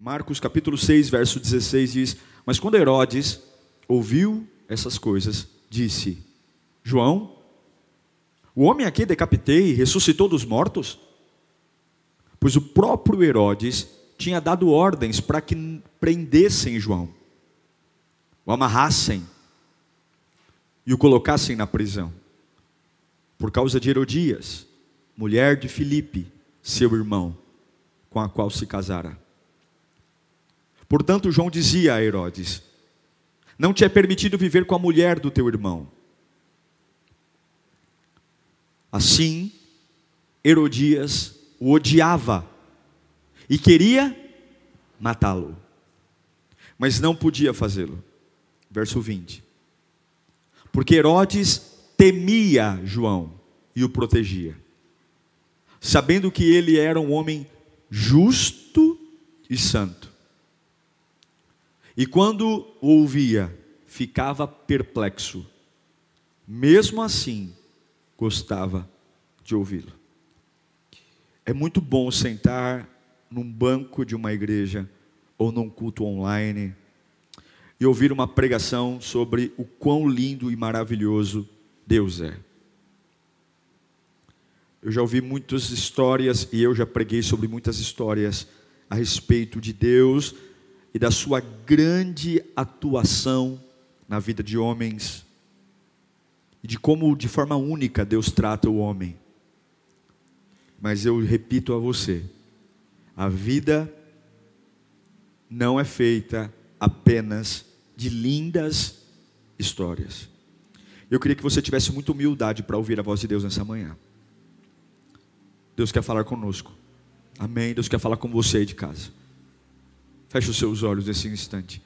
Marcos capítulo 6, verso 16 diz: Mas quando Herodes ouviu essas coisas, disse: João, o homem aqui decapitei ressuscitou dos mortos? pois o próprio Herodes tinha dado ordens para que prendessem João, o amarrassem e o colocassem na prisão, por causa de Herodias, mulher de Filipe, seu irmão, com a qual se casara. Portanto, João dizia a Herodes: Não te é permitido viver com a mulher do teu irmão. Assim, Herodias o odiava e queria matá-lo, mas não podia fazê-lo. Verso 20. Porque Herodes temia João e o protegia, sabendo que ele era um homem justo e santo. E quando ouvia, ficava perplexo. Mesmo assim, gostava de ouvi-lo. É muito bom sentar num banco de uma igreja ou num culto online e ouvir uma pregação sobre o quão lindo e maravilhoso Deus é. Eu já ouvi muitas histórias e eu já preguei sobre muitas histórias a respeito de Deus e da sua grande atuação na vida de homens e de como de forma única Deus trata o homem. Mas eu repito a você: a vida não é feita apenas de lindas histórias. Eu queria que você tivesse muita humildade para ouvir a voz de Deus nessa manhã. Deus quer falar conosco. Amém. Deus quer falar com você aí de casa. Feche os seus olhos nesse instante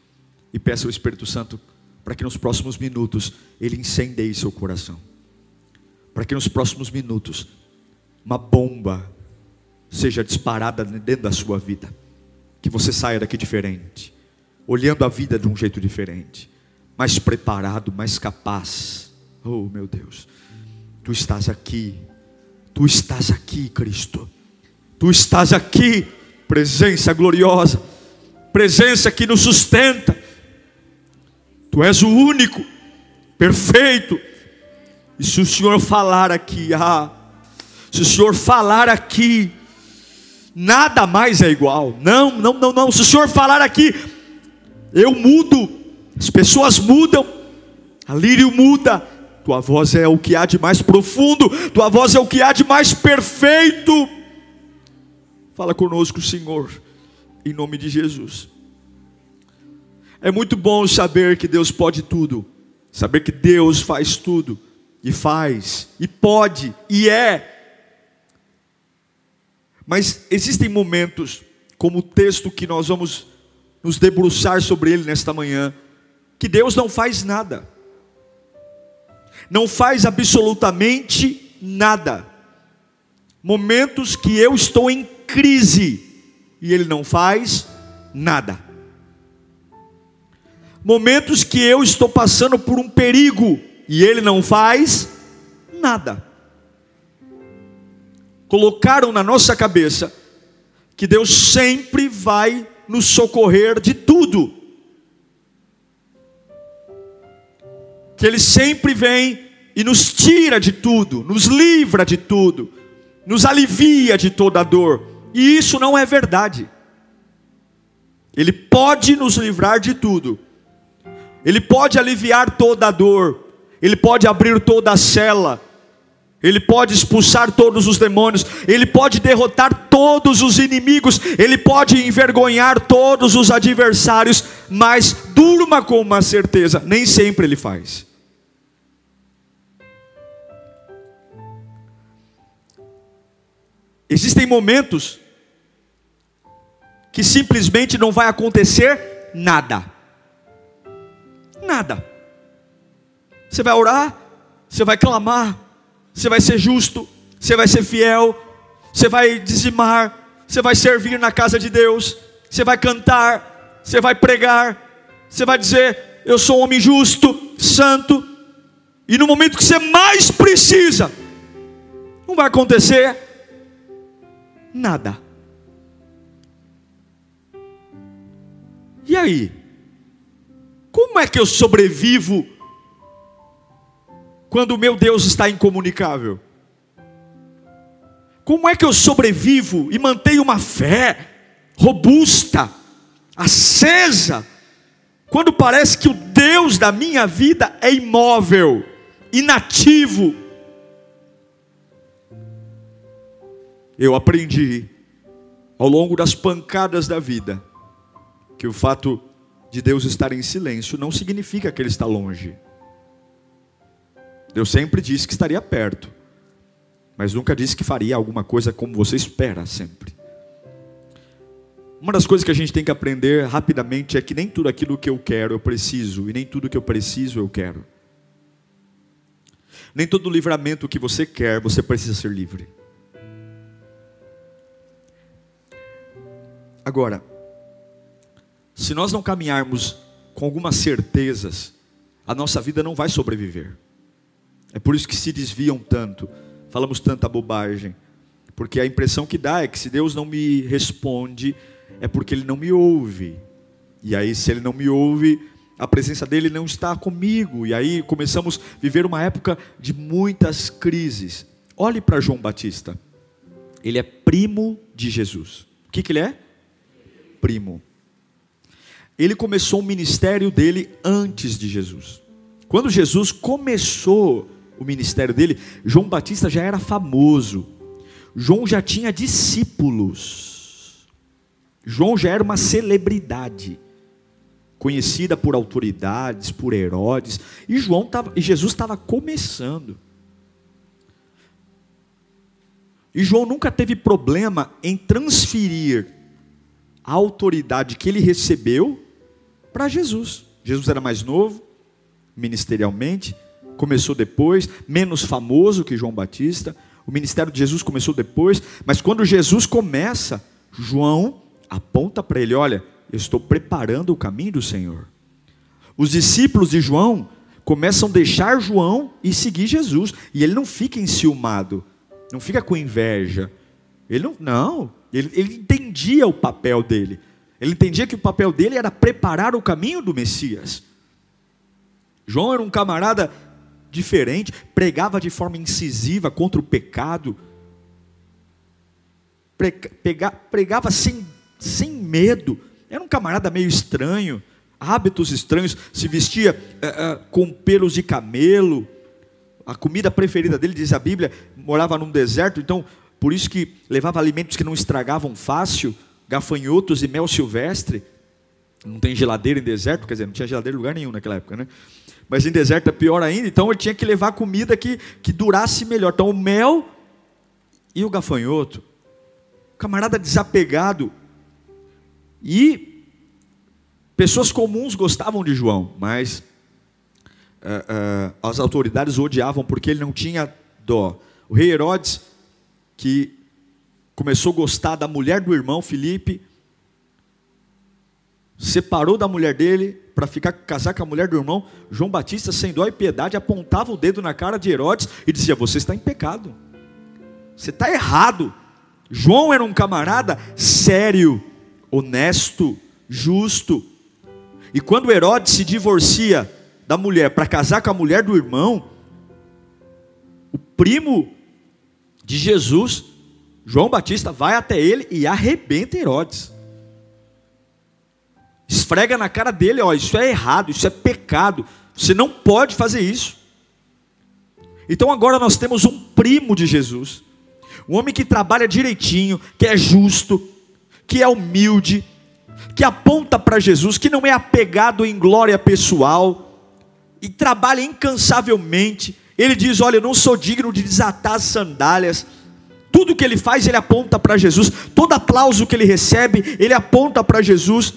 e peça ao Espírito Santo para que nos próximos minutos ele incendeie seu coração. Para que nos próximos minutos uma bomba seja disparada dentro da sua vida. Que você saia daqui diferente, olhando a vida de um jeito diferente, mais preparado, mais capaz. Oh, meu Deus, tu estás aqui, tu estás aqui, Cristo, tu estás aqui, presença gloriosa, presença que nos sustenta. Tu és o único, perfeito. E se o Senhor falar aqui, ah, se o Senhor falar aqui, nada mais é igual. Não, não, não, não. Se o Senhor falar aqui, eu mudo, as pessoas mudam, a lírio muda. Tua voz é o que há de mais profundo, tua voz é o que há de mais perfeito. Fala conosco, Senhor, em nome de Jesus. É muito bom saber que Deus pode tudo, saber que Deus faz tudo, e faz, e pode, e é mas existem momentos, como o texto que nós vamos nos debruçar sobre ele nesta manhã, que Deus não faz nada, não faz absolutamente nada. Momentos que eu estou em crise e Ele não faz nada. Momentos que eu estou passando por um perigo e Ele não faz nada colocaram na nossa cabeça que Deus sempre vai nos socorrer de tudo. Que Ele sempre vem e nos tira de tudo, nos livra de tudo, nos alivia de toda a dor. E isso não é verdade. Ele pode nos livrar de tudo. Ele pode aliviar toda a dor. Ele pode abrir toda a cela ele pode expulsar todos os demônios, Ele pode derrotar todos os inimigos, Ele pode envergonhar todos os adversários, mas durma com uma certeza: nem sempre Ele faz. Existem momentos que simplesmente não vai acontecer nada. Nada. Você vai orar, você vai clamar, você vai ser justo, você vai ser fiel, você vai dizimar, você vai servir na casa de Deus, você vai cantar, você vai pregar, você vai dizer: Eu sou um homem justo, santo, e no momento que você mais precisa, não vai acontecer nada. E aí? Como é que eu sobrevivo quando o meu Deus está incomunicável? Como é que eu sobrevivo e mantenho uma fé robusta, acesa, quando parece que o Deus da minha vida é imóvel, inativo? Eu aprendi ao longo das pancadas da vida que o fato de Deus estar em silêncio não significa que Ele está longe. Deus sempre disse que estaria perto, mas nunca disse que faria alguma coisa como você espera sempre. Uma das coisas que a gente tem que aprender rapidamente é que nem tudo aquilo que eu quero eu preciso, e nem tudo que eu preciso eu quero. Nem todo livramento que você quer você precisa ser livre. Agora, se nós não caminharmos com algumas certezas, a nossa vida não vai sobreviver. É por isso que se desviam tanto, falamos tanta bobagem, porque a impressão que dá é que se Deus não me responde, é porque Ele não me ouve. E aí, se Ele não me ouve, a presença dele não está comigo. E aí começamos a viver uma época de muitas crises. Olhe para João Batista. Ele é primo de Jesus. O que, que ele é? Primo. Ele começou o ministério dele antes de Jesus. Quando Jesus começou o ministério dele, João Batista já era famoso. João já tinha discípulos. João já era uma celebridade, conhecida por autoridades, por Herodes, e João tava, e Jesus estava começando. E João nunca teve problema em transferir a autoridade que ele recebeu para Jesus. Jesus era mais novo, ministerialmente, começou depois, menos famoso que João Batista. O ministério de Jesus começou depois, mas quando Jesus começa, João aponta para ele: Olha, eu estou preparando o caminho do Senhor. Os discípulos de João começam a deixar João e seguir Jesus, e ele não fica enciumado, não fica com inveja. Ele não, não ele, ele entendia o papel dele. Ele entendia que o papel dele era preparar o caminho do Messias. João era um camarada diferente, pregava de forma incisiva contra o pecado, pregava sem, sem medo, era um camarada meio estranho, hábitos estranhos, se vestia uh, uh, com pelos de camelo, a comida preferida dele, diz a Bíblia, morava num deserto, então por isso que levava alimentos que não estragavam fácil, gafanhotos e mel silvestre. Não tem geladeira em deserto, quer dizer, não tinha geladeira em lugar nenhum naquela época, né? Mas em deserto é pior ainda, então ele tinha que levar comida que, que durasse melhor. Então o mel e o gafanhoto. Camarada desapegado. E pessoas comuns gostavam de João, mas uh, uh, as autoridades o odiavam porque ele não tinha dó. O rei Herodes, que começou a gostar da mulher do irmão Filipe, separou da mulher dele para ficar casar com a mulher do irmão. João Batista, sem dó e piedade, apontava o dedo na cara de Herodes e dizia: Você está em pecado, você está errado. João era um camarada sério, honesto, justo. E quando Herodes se divorcia da mulher para casar com a mulher do irmão, o primo de Jesus, João Batista, vai até ele e arrebenta Herodes esfrega na cara dele: ó, isso é errado, isso é pecado, você não pode fazer isso. Então agora nós temos um primo de Jesus, um homem que trabalha direitinho, que é justo, que é humilde, que aponta para Jesus, que não é apegado em glória pessoal e trabalha incansavelmente. Ele diz: Olha, eu não sou digno de desatar as sandálias Tudo que ele faz, ele aponta para Jesus. Todo aplauso que ele recebe, ele aponta para Jesus.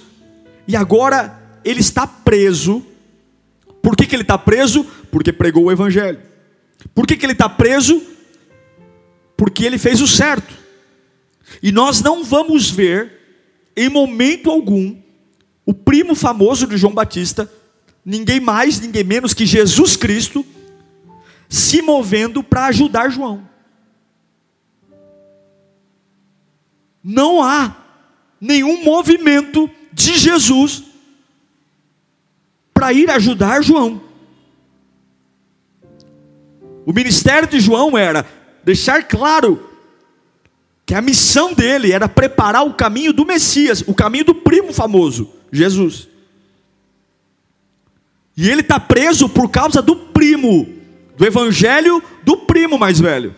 E agora ele está preso. Por que, que ele está preso? Porque pregou o Evangelho. Por que, que ele está preso? Porque ele fez o certo. E nós não vamos ver, em momento algum, o primo famoso de João Batista, ninguém mais, ninguém menos que Jesus Cristo, se movendo para ajudar João. Não há nenhum movimento de Jesus para ir ajudar João. O ministério de João era deixar claro que a missão dele era preparar o caminho do Messias, o caminho do primo famoso, Jesus. E ele está preso por causa do primo, do evangelho do primo mais velho.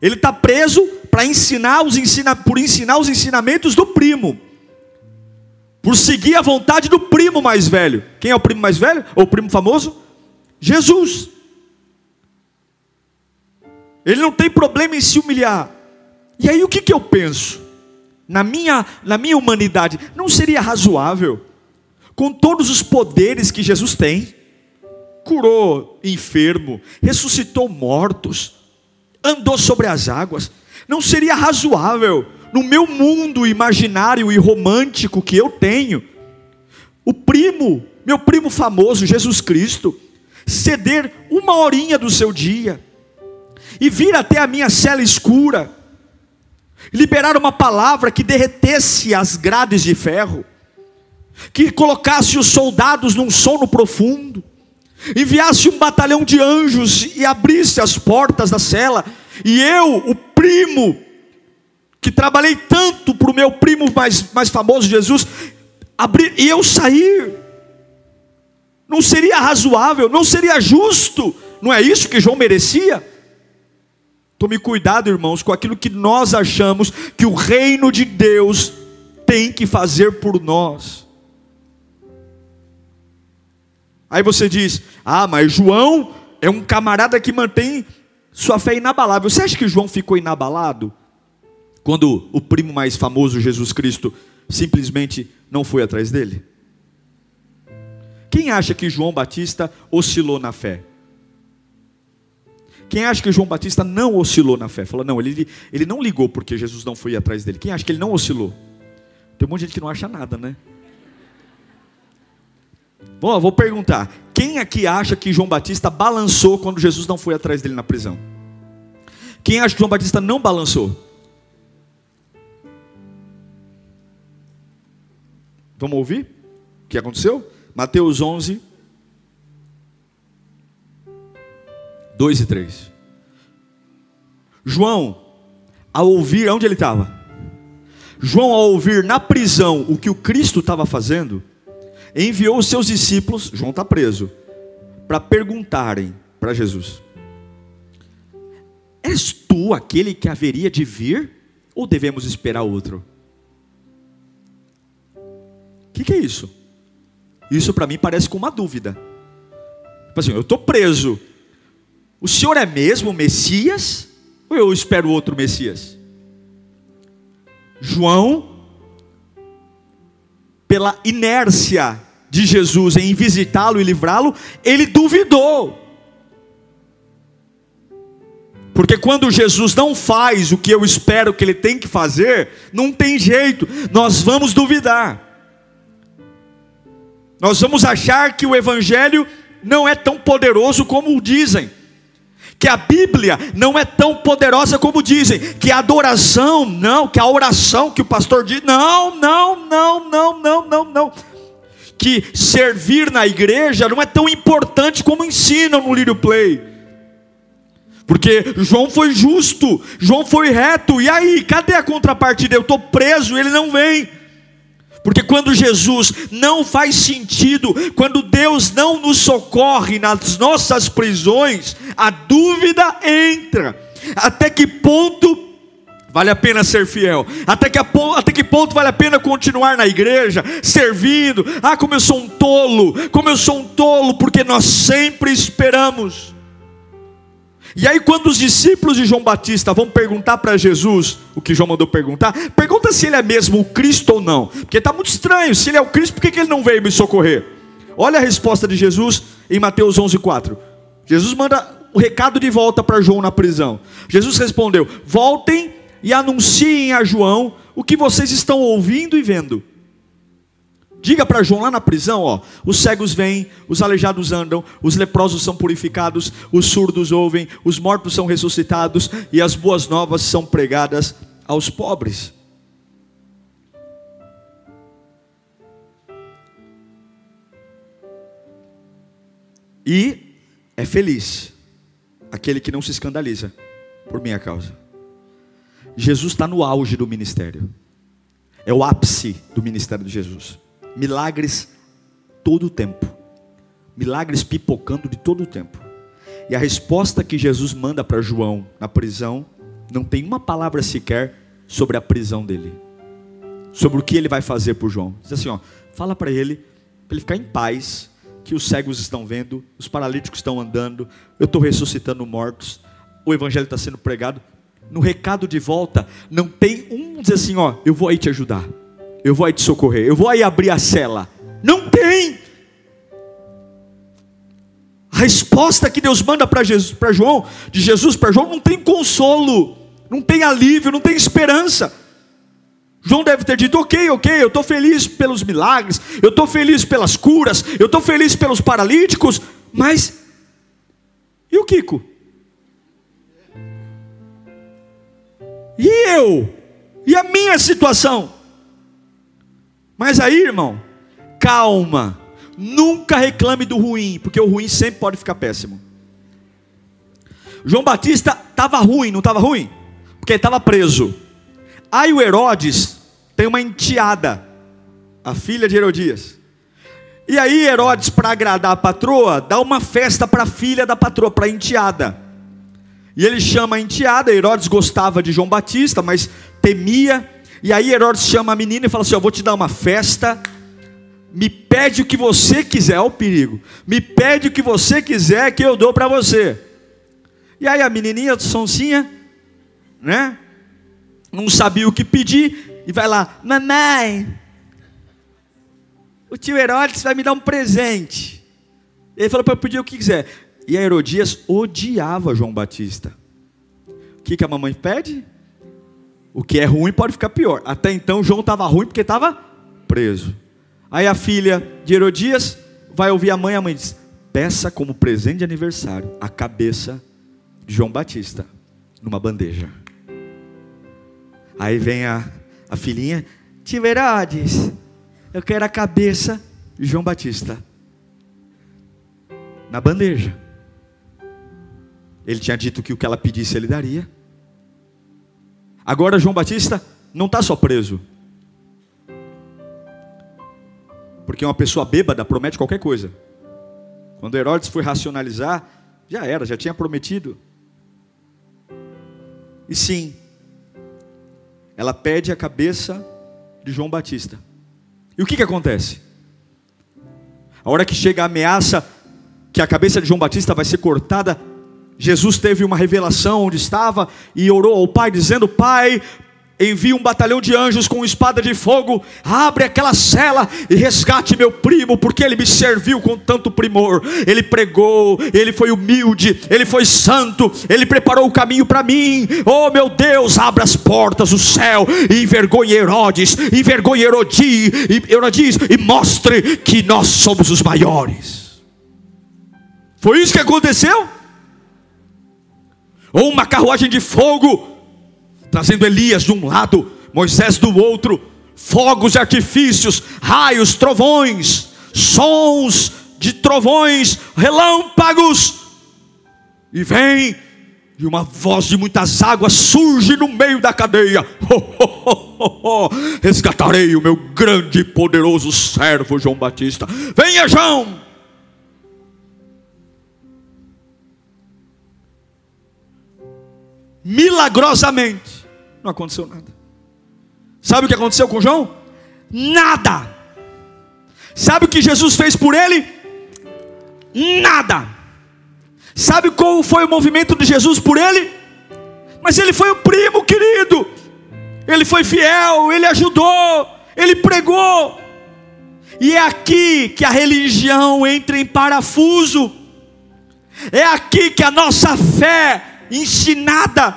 Ele está preso para ensinar os ensina, por ensinar os ensinamentos do primo, por seguir a vontade do primo mais velho. Quem é o primo mais velho? Ou o primo famoso? Jesus. Ele não tem problema em se humilhar. E aí o que, que eu penso? Na minha, na minha humanidade, não seria razoável, com todos os poderes que Jesus tem, curou enfermo, ressuscitou mortos, andou sobre as águas. Não seria razoável, no meu mundo imaginário e romântico que eu tenho, o primo, meu primo famoso, Jesus Cristo, ceder uma horinha do seu dia e vir até a minha cela escura, liberar uma palavra que derretesse as grades de ferro, que colocasse os soldados num sono profundo, enviasse um batalhão de anjos e abrisse as portas da cela, e eu, o primo, que trabalhei tanto para o meu primo mais, mais famoso, Jesus, abrir, e eu sair, não seria razoável, não seria justo, não é isso que João merecia? Tome cuidado, irmãos, com aquilo que nós achamos que o reino de Deus tem que fazer por nós. Aí você diz: Ah, mas João é um camarada que mantém sua fé inabalável. Você acha que João ficou inabalado? Quando o primo mais famoso, Jesus Cristo, simplesmente não foi atrás dele? Quem acha que João Batista oscilou na fé? Quem acha que João Batista não oscilou na fé? Falou, não, ele, ele não ligou porque Jesus não foi atrás dele. Quem acha que ele não oscilou? Tem um monte de gente que não acha nada, né? Bom, vou perguntar: quem aqui acha que João Batista balançou quando Jesus não foi atrás dele na prisão? Quem acha que João Batista não balançou? Vamos ouvir o que aconteceu? Mateus 11, 2 e 3. João, ao ouvir, onde ele estava? João, ao ouvir na prisão o que o Cristo estava fazendo, enviou os seus discípulos, João está preso, para perguntarem para Jesus: És tu aquele que haveria de vir, ou devemos esperar outro? O que, que, é isso? Isso para mim parece com uma dúvida. Tipo assim, eu estou preso. O senhor é mesmo o Messias? Ou eu espero outro Messias? João pela inércia de Jesus em visitá-lo e livrá-lo, ele duvidou. Porque quando Jesus não faz o que eu espero que ele tem que fazer, não tem jeito, nós vamos duvidar. Nós vamos achar que o evangelho não é tão poderoso como dizem que a Bíblia não é tão poderosa como dizem, que a adoração, não, que a oração que o pastor diz, não, não, não, não, não, não, não. Que servir na igreja não é tão importante como ensinam no Lírio Play. Porque João foi justo, João foi reto, e aí, cadê a contrapartida? Eu estou preso, ele não vem. Porque quando Jesus não faz sentido, quando Deus não nos socorre nas nossas prisões, a dúvida entra. Até que ponto vale a pena ser fiel? Até que, até que ponto vale a pena continuar na igreja, servindo? Ah, como eu sou um tolo, como eu sou um tolo, porque nós sempre esperamos. E aí, quando os discípulos de João Batista vão perguntar para Jesus o que João mandou perguntar, pergunta se ele é mesmo o Cristo ou não, porque está muito estranho. Se ele é o Cristo, por que, que ele não veio me socorrer? Olha a resposta de Jesus em Mateus 11:4. Jesus manda o recado de volta para João na prisão. Jesus respondeu: Voltem e anunciem a João o que vocês estão ouvindo e vendo. Diga para João lá na prisão, ó, os cegos vêm, os aleijados andam, os leprosos são purificados, os surdos ouvem, os mortos são ressuscitados e as boas novas são pregadas aos pobres. E é feliz aquele que não se escandaliza por minha causa. Jesus está no auge do ministério, é o ápice do ministério de Jesus. Milagres todo o tempo, milagres pipocando de todo o tempo. E a resposta que Jesus manda para João na prisão, não tem uma palavra sequer sobre a prisão dele, sobre o que ele vai fazer por João. Diz assim: ó, fala para ele, para ele ficar em paz, que os cegos estão vendo, os paralíticos estão andando, eu estou ressuscitando mortos, o evangelho está sendo pregado. No recado de volta, não tem um dizer assim: ó, eu vou aí te ajudar, eu vou aí te socorrer, eu vou aí abrir a cela. Não tem. A resposta que Deus manda para João, de Jesus para João, não tem consolo, não tem alívio, não tem esperança. João deve ter dito: ok, ok, eu estou feliz pelos milagres, eu estou feliz pelas curas, eu estou feliz pelos paralíticos, mas e o Kiko? E eu? E a minha situação? Mas aí, irmão, calma, nunca reclame do ruim, porque o ruim sempre pode ficar péssimo. João Batista estava ruim, não estava ruim? Porque estava preso. Aí o Herodes tem uma enteada, a filha de Herodias. E aí Herodes, para agradar a patroa, dá uma festa para a filha da patroa, para a enteada. E ele chama a enteada, Herodes gostava de João Batista, mas temia. E aí Herodes chama a menina e fala assim: Eu vou te dar uma festa. Me pede o que você quiser, olha o perigo. Me pede o que você quiser que eu dou para você. E aí a menininha, sonsinha, né? não sabia o que pedir, e vai lá, mamãe, o tio Herodes vai me dar um presente. Ele falou para eu pedir o que quiser. E a Herodias odiava João Batista. O que, que a mamãe pede? O que é ruim pode ficar pior. Até então João estava ruim porque estava preso. Aí a filha de Herodias vai ouvir a mãe, a mãe diz: peça como presente de aniversário a cabeça de João Batista numa bandeja. Aí vem a, a filhinha, tio Herodes, eu quero a cabeça de João Batista. Na bandeja. Ele tinha dito que o que ela pedisse ele daria. Agora João Batista não está só preso. Porque uma pessoa bêbada promete qualquer coisa. Quando Herodes foi racionalizar, já era, já tinha prometido. E sim, ela pede a cabeça de João Batista. E o que, que acontece? A hora que chega a ameaça que a cabeça de João Batista vai ser cortada, Jesus teve uma revelação onde estava e orou ao Pai, dizendo: Pai, envia um batalhão de anjos com espada de fogo, abre aquela cela e resgate meu primo, porque ele me serviu com tanto primor. Ele pregou, ele foi humilde, ele foi santo, ele preparou o caminho para mim. Oh meu Deus, abra as portas do céu e envergonhe Herodes, envergonhe Herodi, Herodes e mostre que nós somos os maiores. Foi isso que aconteceu? Ou uma carruagem de fogo trazendo Elias de um lado, Moisés do outro, fogos e artifícios, raios, trovões, sons de trovões, relâmpagos, e vem, e uma voz de muitas águas surge no meio da cadeia. Resgatarei o meu grande e poderoso servo João Batista. Venha, João! Milagrosamente, não aconteceu nada. Sabe o que aconteceu com João? Nada. Sabe o que Jesus fez por ele? Nada. Sabe qual foi o movimento de Jesus por ele? Mas ele foi o primo querido, ele foi fiel, ele ajudou, ele pregou. E é aqui que a religião entra em parafuso, é aqui que a nossa fé ensinada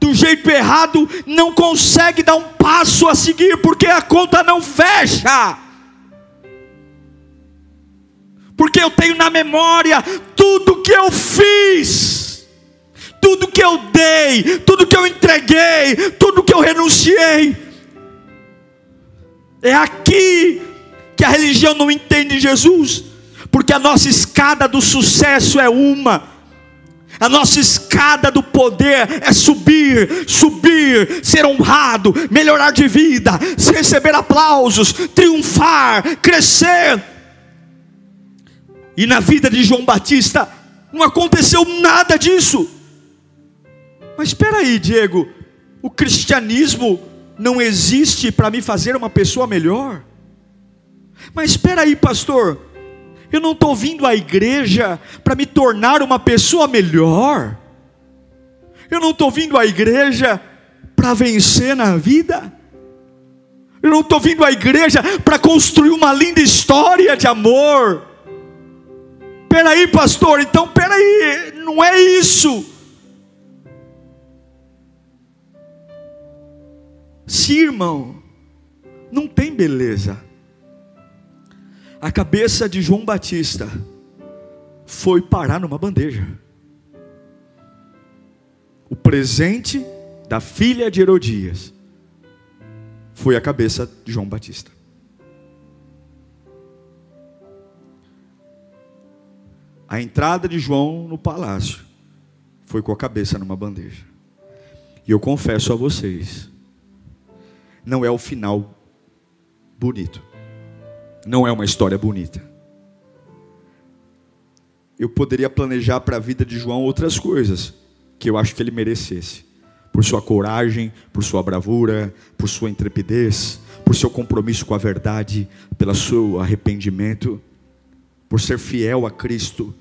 do jeito errado não consegue dar um passo a seguir, porque a conta não fecha. Porque eu tenho na memória tudo que eu fiz, tudo que eu dei, tudo que eu entreguei, tudo que eu renunciei. É aqui que a religião não entende Jesus, porque a nossa escada do sucesso é uma a nossa escada do poder é subir, subir, ser honrado, melhorar de vida, receber aplausos, triunfar, crescer. E na vida de João Batista não aconteceu nada disso. Mas espera aí, Diego, o cristianismo não existe para me fazer uma pessoa melhor? Mas espera aí, pastor, eu não estou vindo à igreja para me tornar uma pessoa melhor. Eu não estou vindo à igreja para vencer na vida. Eu não estou vindo à igreja para construir uma linda história de amor. Peraí, pastor, então peraí, não é isso. Se irmão, não tem beleza a cabeça de João Batista foi parar numa bandeja. O presente da filha de Herodias foi a cabeça de João Batista. A entrada de João no palácio foi com a cabeça numa bandeja. E eu confesso a vocês, não é o final bonito não é uma história bonita. Eu poderia planejar para a vida de João outras coisas que eu acho que ele merecesse, por sua coragem, por sua bravura, por sua intrepidez, por seu compromisso com a verdade, pelo seu arrependimento, por ser fiel a Cristo.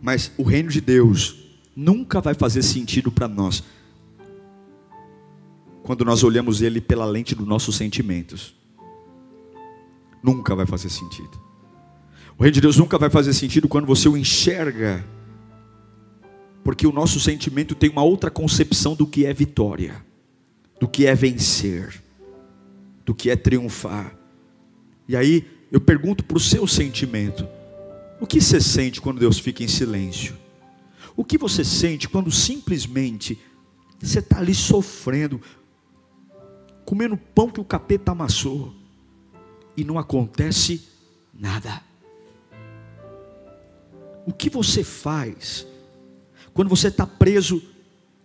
Mas o reino de Deus nunca vai fazer sentido para nós quando nós olhamos ele pela lente dos nossos sentimentos nunca vai fazer sentido. O reino de Deus nunca vai fazer sentido quando você o enxerga, porque o nosso sentimento tem uma outra concepção do que é vitória, do que é vencer, do que é triunfar. E aí eu pergunto para o seu sentimento: o que você sente quando Deus fica em silêncio? O que você sente quando simplesmente você está ali sofrendo, comendo pão que o capeta amassou? E não acontece nada. O que você faz quando você está preso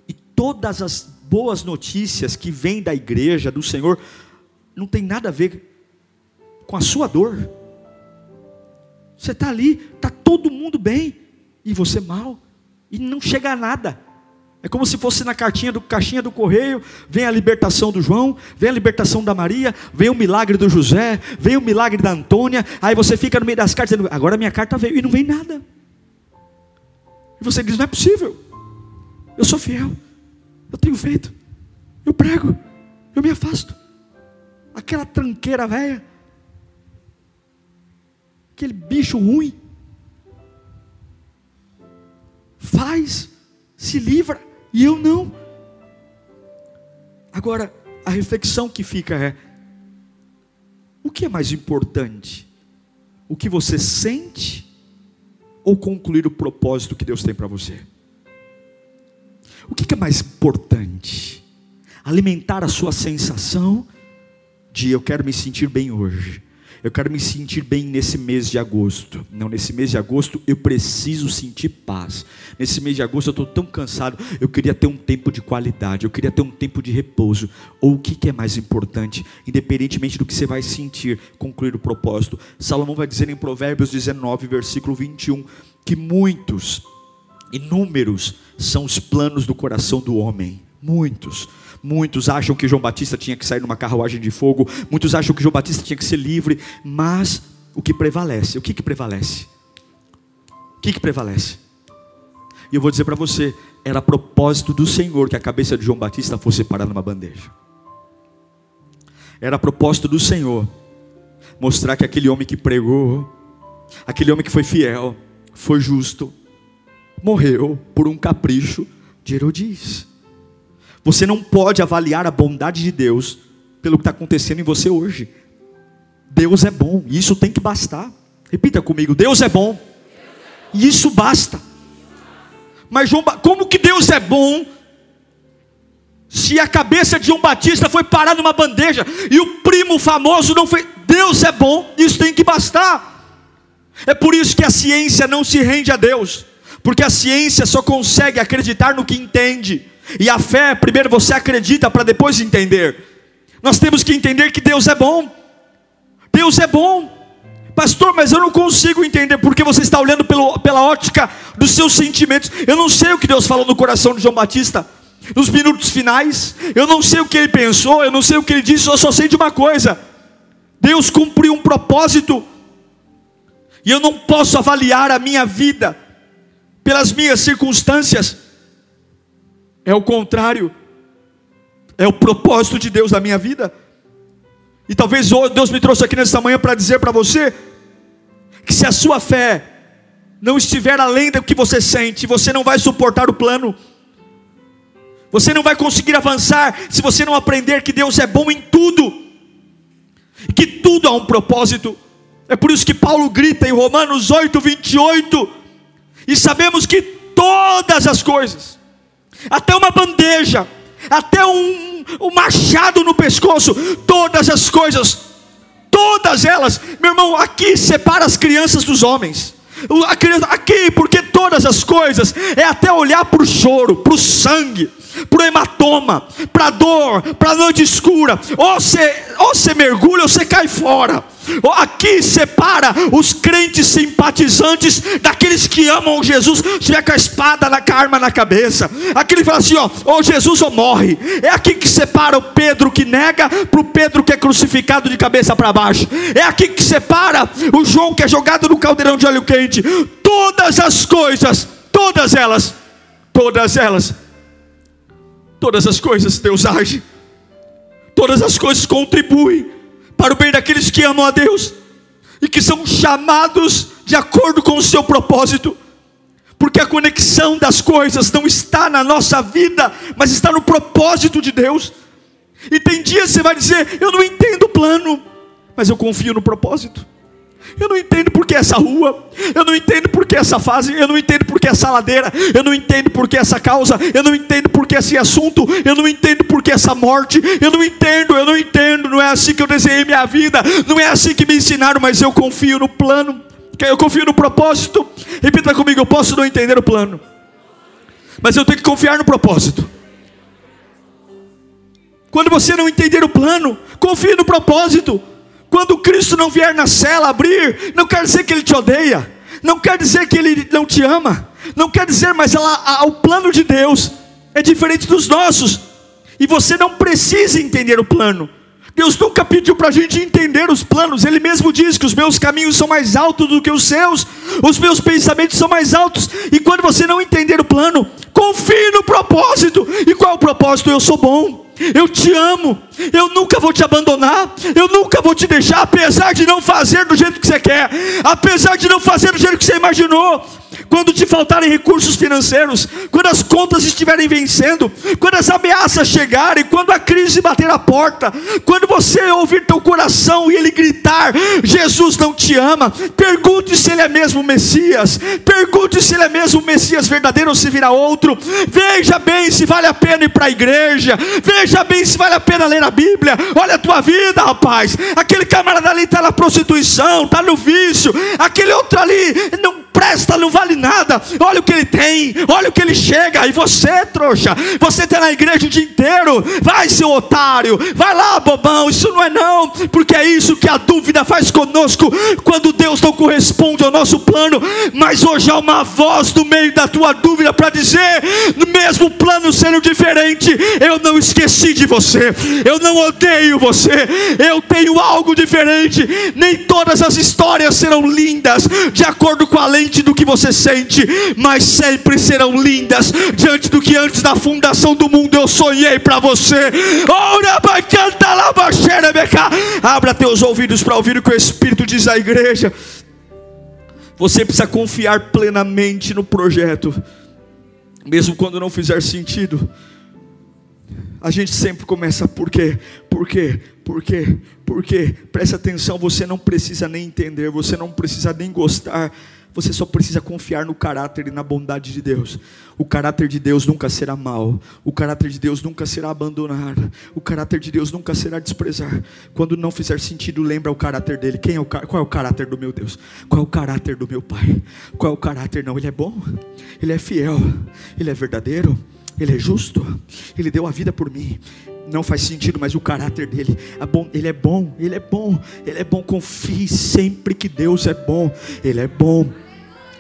e todas as boas notícias que vêm da igreja, do Senhor, não tem nada a ver com a sua dor? Você está ali, está todo mundo bem, e você mal, e não chega a nada. É como se fosse na cartinha do caixinha do correio, vem a libertação do João, vem a libertação da Maria, vem o milagre do José, vem o milagre da Antônia, aí você fica no meio das cartas dizendo, agora minha carta veio e não vem nada. E você diz, não é possível. Eu sou fiel. Eu tenho feito. Eu prego. Eu me afasto. Aquela tranqueira velha. Aquele bicho ruim. Faz, se livra e eu não. Agora, a reflexão que fica é: o que é mais importante? O que você sente ou concluir o propósito que Deus tem para você? O que é mais importante? Alimentar a sua sensação de eu quero me sentir bem hoje, eu quero me sentir bem nesse mês de agosto. Não, nesse mês de agosto eu preciso sentir paz. Nesse mês de agosto eu estou tão cansado. Eu queria ter um tempo de qualidade. Eu queria ter um tempo de repouso. Ou o que, que é mais importante, independentemente do que você vai sentir, concluir o propósito. Salomão vai dizer em Provérbios 19, versículo 21, que muitos, inúmeros, são os planos do coração do homem. Muitos Muitos acham que João Batista tinha que sair numa carruagem de fogo, muitos acham que João Batista tinha que ser livre, mas o que prevalece? O que, que prevalece? que, que prevalece? E eu vou dizer para você: era propósito do Senhor que a cabeça de João Batista fosse parada numa bandeja. Era propósito do Senhor mostrar que aquele homem que pregou, aquele homem que foi fiel, foi justo, morreu por um capricho de Herodes. Você não pode avaliar a bondade de Deus pelo que está acontecendo em você hoje. Deus é bom, e isso tem que bastar. Repita comigo: Deus é bom, e isso basta. Mas João, como que Deus é bom se a cabeça de João Batista foi parar numa bandeja e o primo famoso não foi? Deus é bom, isso tem que bastar. É por isso que a ciência não se rende a Deus, porque a ciência só consegue acreditar no que entende, e a fé, primeiro você acredita para depois entender. Nós temos que entender que Deus é bom. Deus é bom. Pastor, mas eu não consigo entender porque você está olhando pelo, pela ótica dos seus sentimentos. Eu não sei o que Deus falou no coração de João Batista nos minutos finais. Eu não sei o que ele pensou, eu não sei o que ele disse, eu só sei de uma coisa: Deus cumpriu um propósito, e eu não posso avaliar a minha vida pelas minhas circunstâncias, é o contrário, é o propósito de Deus na minha vida. E talvez Deus me trouxe aqui nessa manhã para dizer para você que se a sua fé não estiver além do que você sente, você não vai suportar o plano. Você não vai conseguir avançar se você não aprender que Deus é bom em tudo. Que tudo há um propósito. É por isso que Paulo grita em Romanos 8, 28. E sabemos que todas as coisas até uma bandeja, até um, um machado no pescoço, todas as coisas, todas elas, meu irmão, aqui separa as crianças dos homens. Aqui, porque todas as coisas é até olhar para o choro, para o sangue, para o hematoma, para a dor, para a noite escura. Ou você, ou você mergulha ou você cai fora. Aqui separa os crentes simpatizantes daqueles que amam Jesus, tiver com a espada na arma na cabeça. Aqui ele fala assim: ó, ou Jesus ou morre. É aqui que separa o Pedro que nega para o Pedro que é crucificado de cabeça para baixo. É aqui que separa o João que é jogado no caldeirão de óleo quente. Todas as coisas, todas elas, todas elas, todas as coisas Deus age. Todas as coisas contribuem para o bem daqueles que amam a Deus e que são chamados de acordo com o seu propósito. Porque a conexão das coisas não está na nossa vida, mas está no propósito de Deus. E tem dias você vai dizer: Eu não entendo o plano, mas eu confio no propósito. Eu não entendo por que essa rua, eu não entendo por que essa fase, eu não entendo por que essa ladeira, eu não entendo por que essa causa, eu não entendo por que esse assunto, eu não entendo por que essa morte, eu não entendo, eu não entendo, não é assim que eu desenhei minha vida, não é assim que me ensinaram, mas eu confio no plano, eu confio no propósito. Repita comigo, eu posso não entender o plano, mas eu tenho que confiar no propósito. Quando você não entender o plano, confie no propósito. Quando Cristo não vier na cela abrir, não quer dizer que Ele te odeia, não quer dizer que Ele não te ama, não quer dizer, mas ela, a, o plano de Deus é diferente dos nossos, e você não precisa entender o plano. Deus nunca pediu para a gente entender os planos, Ele mesmo diz que os meus caminhos são mais altos do que os seus, os meus pensamentos são mais altos, e quando você não entender o plano, confie no propósito, e qual é o propósito? Eu sou bom, eu te amo, eu nunca vou te abandonar, eu nunca vou te deixar, apesar de não fazer do jeito que você quer, apesar de não fazer do jeito que você imaginou. Quando te faltarem recursos financeiros, quando as contas estiverem vencendo, quando as ameaças chegarem, quando a crise bater a porta, quando você ouvir teu coração e ele gritar: Jesus não te ama, pergunte se ele é mesmo o Messias, pergunte se ele é mesmo o Messias verdadeiro ou se virá outro. Veja bem se vale a pena ir para a igreja, veja bem se vale a pena ler a Bíblia. Olha a tua vida, rapaz. Aquele camarada ali está na prostituição, está no vício, aquele outro ali não presta, não vale nada. Olha o que ele tem, olha o que ele chega. E você, trouxa, você está na igreja o dia inteiro. Vai, seu otário, vai lá, bobão. Isso não é não, porque é isso que a dúvida faz conosco quando Deus não corresponde ao nosso plano. Mas hoje há uma voz no meio da tua dúvida para dizer: mesmo plano sendo diferente, eu não esqueci de você, eu não odeio você, eu tenho algo diferente. Nem todas as histórias serão lindas de acordo com a lente do que você sente, mas sempre serão lindas diante do que antes da fundação do mundo eu sonhei para você. Ora, lá, Abra teus ouvidos para ouvir o que o Espírito diz à igreja. Você precisa confiar plenamente no projeto, mesmo quando não fizer sentido. A gente sempre começa por quê? Por quê? Por quê? Por quê? Preste atenção, você não precisa nem entender, você não precisa nem gostar você só precisa confiar no caráter e na bondade de Deus. O caráter de Deus nunca será mal. O caráter de Deus nunca será abandonar. O caráter de Deus nunca será desprezar. Quando não fizer sentido, lembra o caráter dele. Quem é o, qual é o caráter do meu Deus? Qual é o caráter do meu Pai? Qual é o caráter? Não, ele é bom. Ele é fiel. Ele é verdadeiro. Ele é justo. Ele deu a vida por mim não faz sentido, mas o caráter dele é bom, ele é bom, ele é bom, ele é bom. Confie sempre que Deus é bom, ele é bom.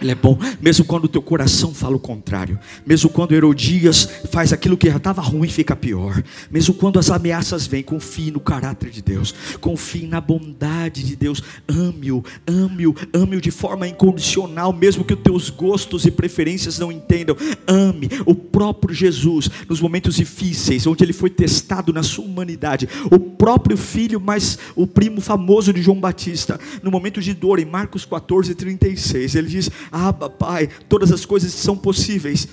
Ele é bom, mesmo quando o teu coração fala o contrário, mesmo quando Herodias faz aquilo que já estava ruim fica pior, mesmo quando as ameaças vêm, confie no caráter de Deus, confie na bondade de Deus, ame-o, ame-o, ame-o de forma incondicional, mesmo que os teus gostos e preferências não entendam, ame o próprio Jesus nos momentos difíceis, onde ele foi testado na sua humanidade, o próprio filho, mas o primo famoso de João Batista, no momento de dor, em Marcos 14, 36, ele diz: Abba, Pai, todas as coisas são possíveis.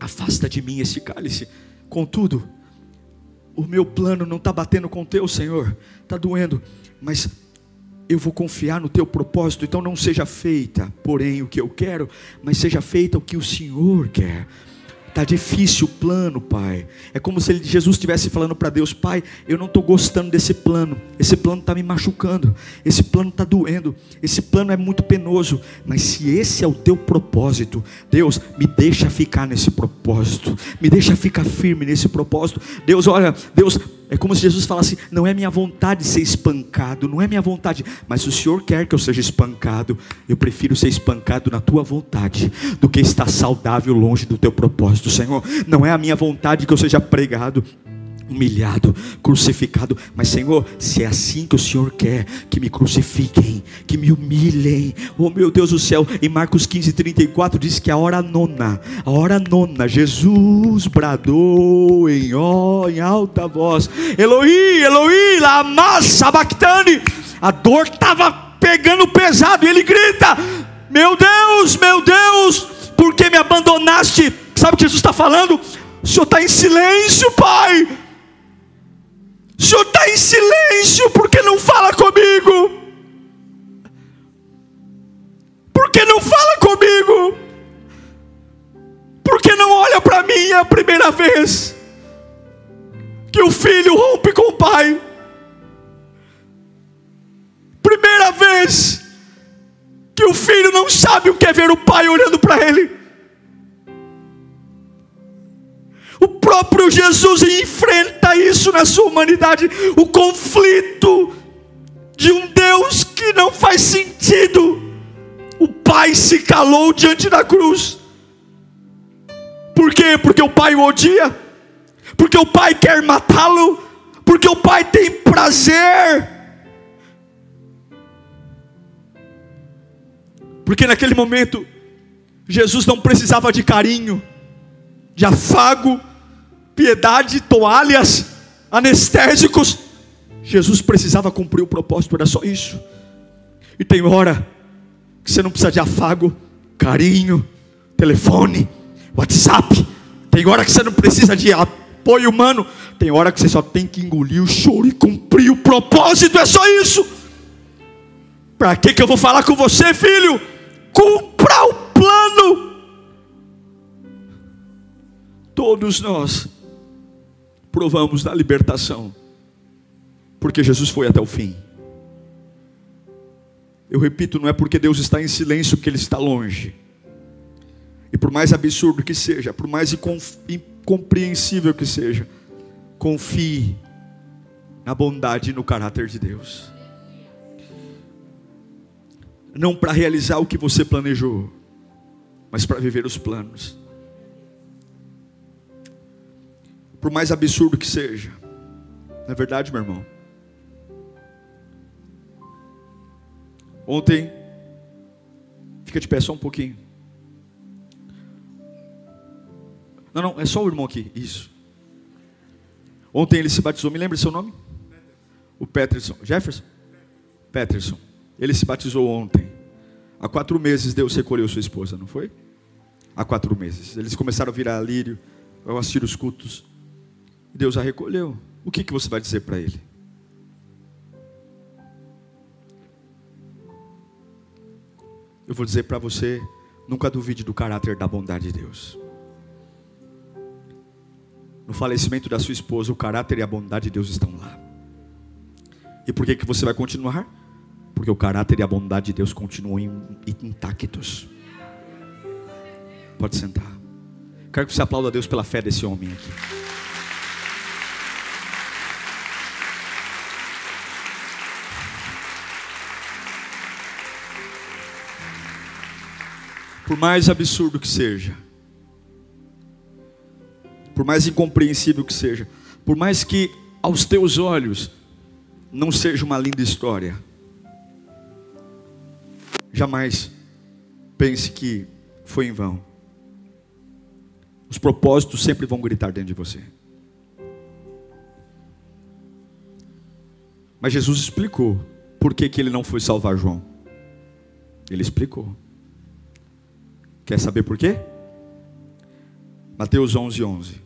Afasta de mim esse cálice. Contudo, o meu plano não está batendo com o teu, Senhor, está doendo, mas eu vou confiar no teu propósito, então não seja feita, porém, o que eu quero, mas seja feita o que o Senhor quer. Está difícil o plano, Pai. É como se Jesus estivesse falando para Deus: Pai, eu não estou gostando desse plano. Esse plano está me machucando. Esse plano está doendo. Esse plano é muito penoso. Mas se esse é o teu propósito, Deus, me deixa ficar nesse propósito. Me deixa ficar firme nesse propósito. Deus, olha, Deus, é como se Jesus falasse: não é minha vontade ser espancado, não é minha vontade, mas se o Senhor quer que eu seja espancado, eu prefiro ser espancado na tua vontade, do que estar saudável longe do teu propósito, Senhor. Não é a minha vontade que eu seja pregado, humilhado, crucificado. Mas, Senhor, se é assim que o Senhor quer, que me crucifiquem, que me humilhem. Oh, meu Deus do céu, em Marcos 15, 34 diz que a hora nona, a hora nona, Jesus bradou em, oh, em alta voz: Eloí, Eloí, lama sabachthani. A dor estava pegando pesado e ele grita: Meu Deus, meu Deus, por que me abandonaste? Sabe o que Jesus está falando? O Senhor está em silêncio, Pai. O Senhor está em silêncio porque não fala comigo. Porque não fala comigo. Porque não olha para mim a primeira vez que o filho rompe com o pai. Primeira vez que o filho não sabe o que é ver o pai olhando para ele. Próprio Jesus enfrenta isso na sua humanidade, o conflito de um Deus que não faz sentido. O Pai se calou diante da cruz. Por quê? Porque o Pai o odia, porque o Pai quer matá-lo, porque o Pai tem prazer. Porque naquele momento, Jesus não precisava de carinho, de afago, piedade, toalhas, anestésicos. Jesus precisava cumprir o propósito, era só isso. E tem hora que você não precisa de afago, carinho, telefone, WhatsApp. Tem hora que você não precisa de apoio humano. Tem hora que você só tem que engolir o choro e cumprir o propósito. É só isso. Para que que eu vou falar com você, filho? Cumpra o plano. Todos nós provamos da libertação, porque Jesus foi até o fim. Eu repito, não é porque Deus está em silêncio que Ele está longe. E por mais absurdo que seja, por mais incompreensível que seja, confie na bondade e no caráter de Deus. não para realizar o que você planejou, mas para viver os planos. Por mais absurdo que seja, não é verdade, meu irmão? Ontem, fica de pé só um pouquinho. Não, não, é só o irmão aqui, isso. Ontem ele se batizou, me lembra seu nome? O Peterson. Jefferson? Peterson. Ele se batizou ontem. Há quatro meses Deus recolheu sua esposa, não foi? Há quatro meses. Eles começaram a virar lírio, eu assistir os cultos. Deus a recolheu. O que, que você vai dizer para ele? Eu vou dizer para você: nunca duvide do caráter da bondade de Deus. No falecimento da sua esposa, o caráter e a bondade de Deus estão lá. E por que, que você vai continuar? Porque o caráter e a bondade de Deus continuam intactos. Pode sentar. Quero que você aplaude a Deus pela fé desse homem aqui. Por mais absurdo que seja, por mais incompreensível que seja, por mais que aos teus olhos não seja uma linda história, jamais pense que foi em vão. Os propósitos sempre vão gritar dentro de você. Mas Jesus explicou por que, que ele não foi salvar João. Ele explicou. Quer saber por quê? Mateus 11, 11.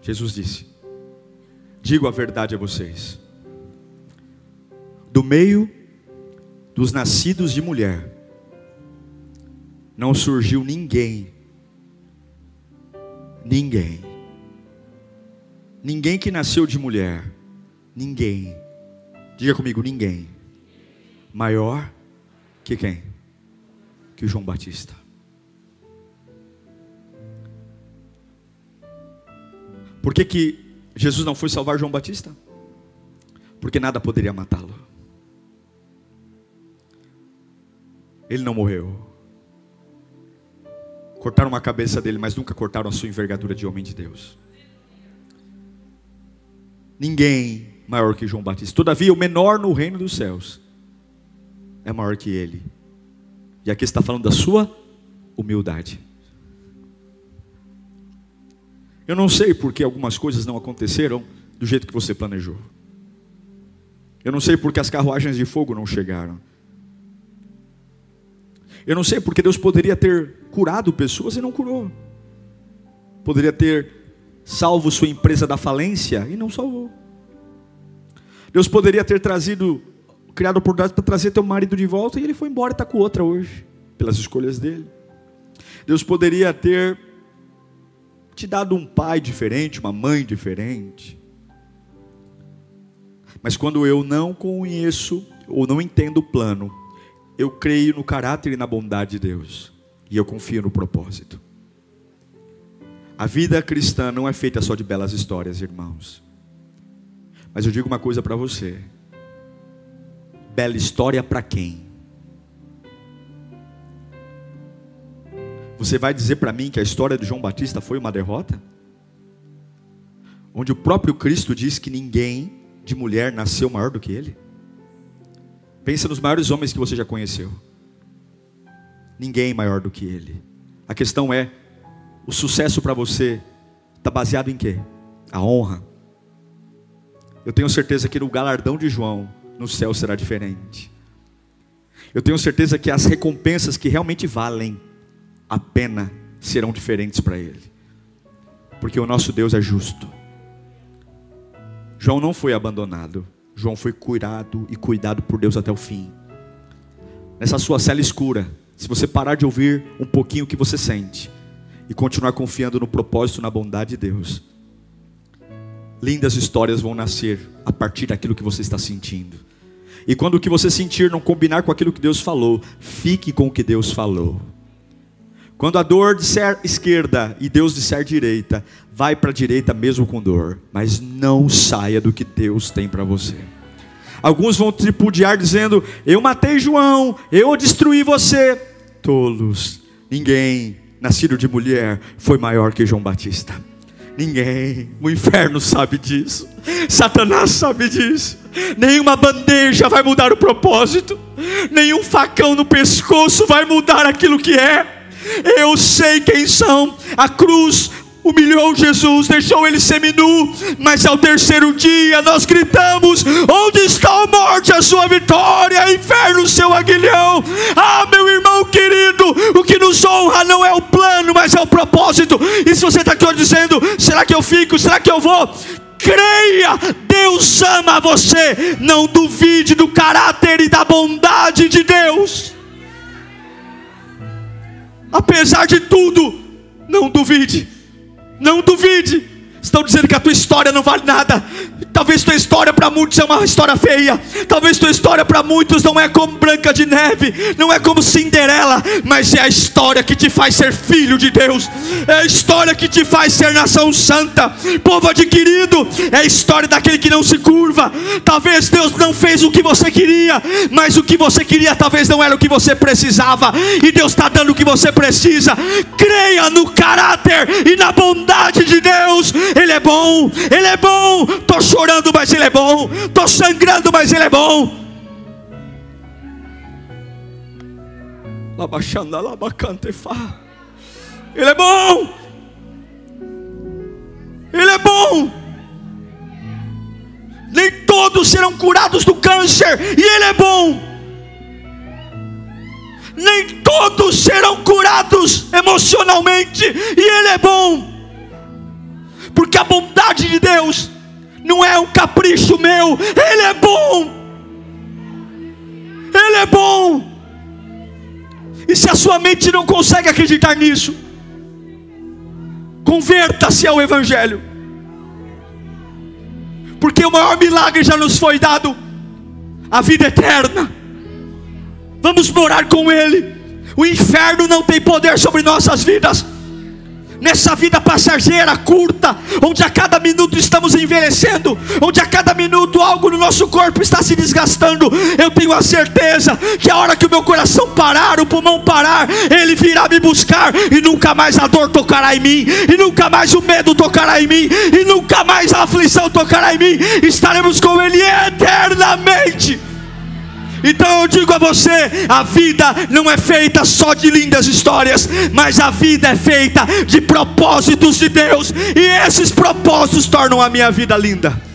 Jesus disse: Digo a verdade a vocês. Do meio dos nascidos de mulher, não surgiu ninguém, ninguém, ninguém que nasceu de mulher, ninguém, diga comigo, ninguém maior que quem? Que João Batista. Por que, que Jesus não foi salvar João Batista? Porque nada poderia matá-lo. Ele não morreu. Cortaram a cabeça dele, mas nunca cortaram a sua envergadura de homem de Deus. Ninguém maior que João Batista. Todavia, o menor no reino dos céus é maior que ele. E aqui está falando da sua humildade. Eu não sei porque algumas coisas não aconteceram do jeito que você planejou. Eu não sei porque as carruagens de fogo não chegaram. Eu não sei porque Deus poderia ter curado pessoas e não curou. Poderia ter salvo sua empresa da falência e não salvou. Deus poderia ter trazido criado oportunidade para trazer teu marido de volta e ele foi embora e está com outra hoje, pelas escolhas dele. Deus poderia ter te dado um pai diferente, uma mãe diferente. Mas quando eu não conheço ou não entendo o plano, eu creio no caráter e na bondade de Deus. E eu confio no propósito. A vida cristã não é feita só de belas histórias, irmãos. Mas eu digo uma coisa para você: Bela história para quem? Você vai dizer para mim que a história de João Batista foi uma derrota? Onde o próprio Cristo diz que ninguém de mulher nasceu maior do que ele? Pensa nos maiores homens que você já conheceu. Ninguém maior do que ele. A questão é: o sucesso para você está baseado em quê? A honra. Eu tenho certeza que no galardão de João, no céu será diferente. Eu tenho certeza que as recompensas que realmente valem a pena serão diferentes para ele, porque o nosso Deus é justo. João não foi abandonado, João foi curado e cuidado por Deus até o fim. Nessa sua cela escura, se você parar de ouvir um pouquinho o que você sente e continuar confiando no propósito, na bondade de Deus, lindas histórias vão nascer a partir daquilo que você está sentindo. E quando o que você sentir não combinar com aquilo que Deus falou, fique com o que Deus falou. Quando a dor disser esquerda e Deus disser direita, vai para a direita mesmo com dor, mas não saia do que Deus tem para você. Alguns vão tripudiar dizendo: Eu matei João, eu destruí você. Tolos, ninguém nascido de mulher foi maior que João Batista. Ninguém, o inferno sabe disso, Satanás sabe disso. Nenhuma bandeja vai mudar o propósito, nenhum facão no pescoço vai mudar aquilo que é. Eu sei quem são, a cruz humilhou Jesus, deixou ele seminu, mas ao terceiro dia nós gritamos: Onde está a morte, a sua vitória, inferno, seu aguilhão? Ah, meu irmão querido, o que nos honra não é o plano, mas é o propósito. E se você está aqui dizendo: Será que eu fico? Será que eu vou? Creia, Deus ama você. Não duvide do caráter e da bondade de Deus. Apesar de tudo, não duvide não duvide. Estão dizendo que a tua história não vale nada. Talvez tua história para muitos é uma história feia. Talvez tua história para muitos não é como Branca de Neve, não é como Cinderela, mas é a história que te faz ser filho de Deus. É a história que te faz ser nação santa, povo adquirido. É a história daquele que não se curva. Talvez Deus não fez o que você queria, mas o que você queria talvez não era o que você precisava. E Deus está dando o que você precisa. Creia no caráter e na bondade de Deus. Ele é bom, Ele é bom. Estou chorando, mas Ele é bom. Estou sangrando, mas Ele é bom. Ele é bom. Ele é bom. Nem todos serão curados do câncer, e Ele é bom. Nem todos serão curados emocionalmente, e Ele é bom porque a bondade de Deus não é um capricho meu, Ele é bom. Ele é bom. E se a sua mente não consegue acreditar nisso, converta-se ao Evangelho, porque o maior milagre já nos foi dado a vida eterna. Vamos morar com Ele. O inferno não tem poder sobre nossas vidas nessa vida passageira, curta, onde a cada minuto estamos envelhecendo, onde a cada minuto algo no nosso corpo está se desgastando, eu tenho a certeza que a hora que o meu coração parar, o pulmão parar, ele virá me buscar e nunca mais a dor tocará em mim, e nunca mais o medo tocará em mim, e nunca mais a aflição tocará em mim, estaremos com Ele eternamente. Então eu digo a você: a vida não é feita só de lindas histórias, mas a vida é feita de propósitos de Deus, e esses propósitos tornam a minha vida linda.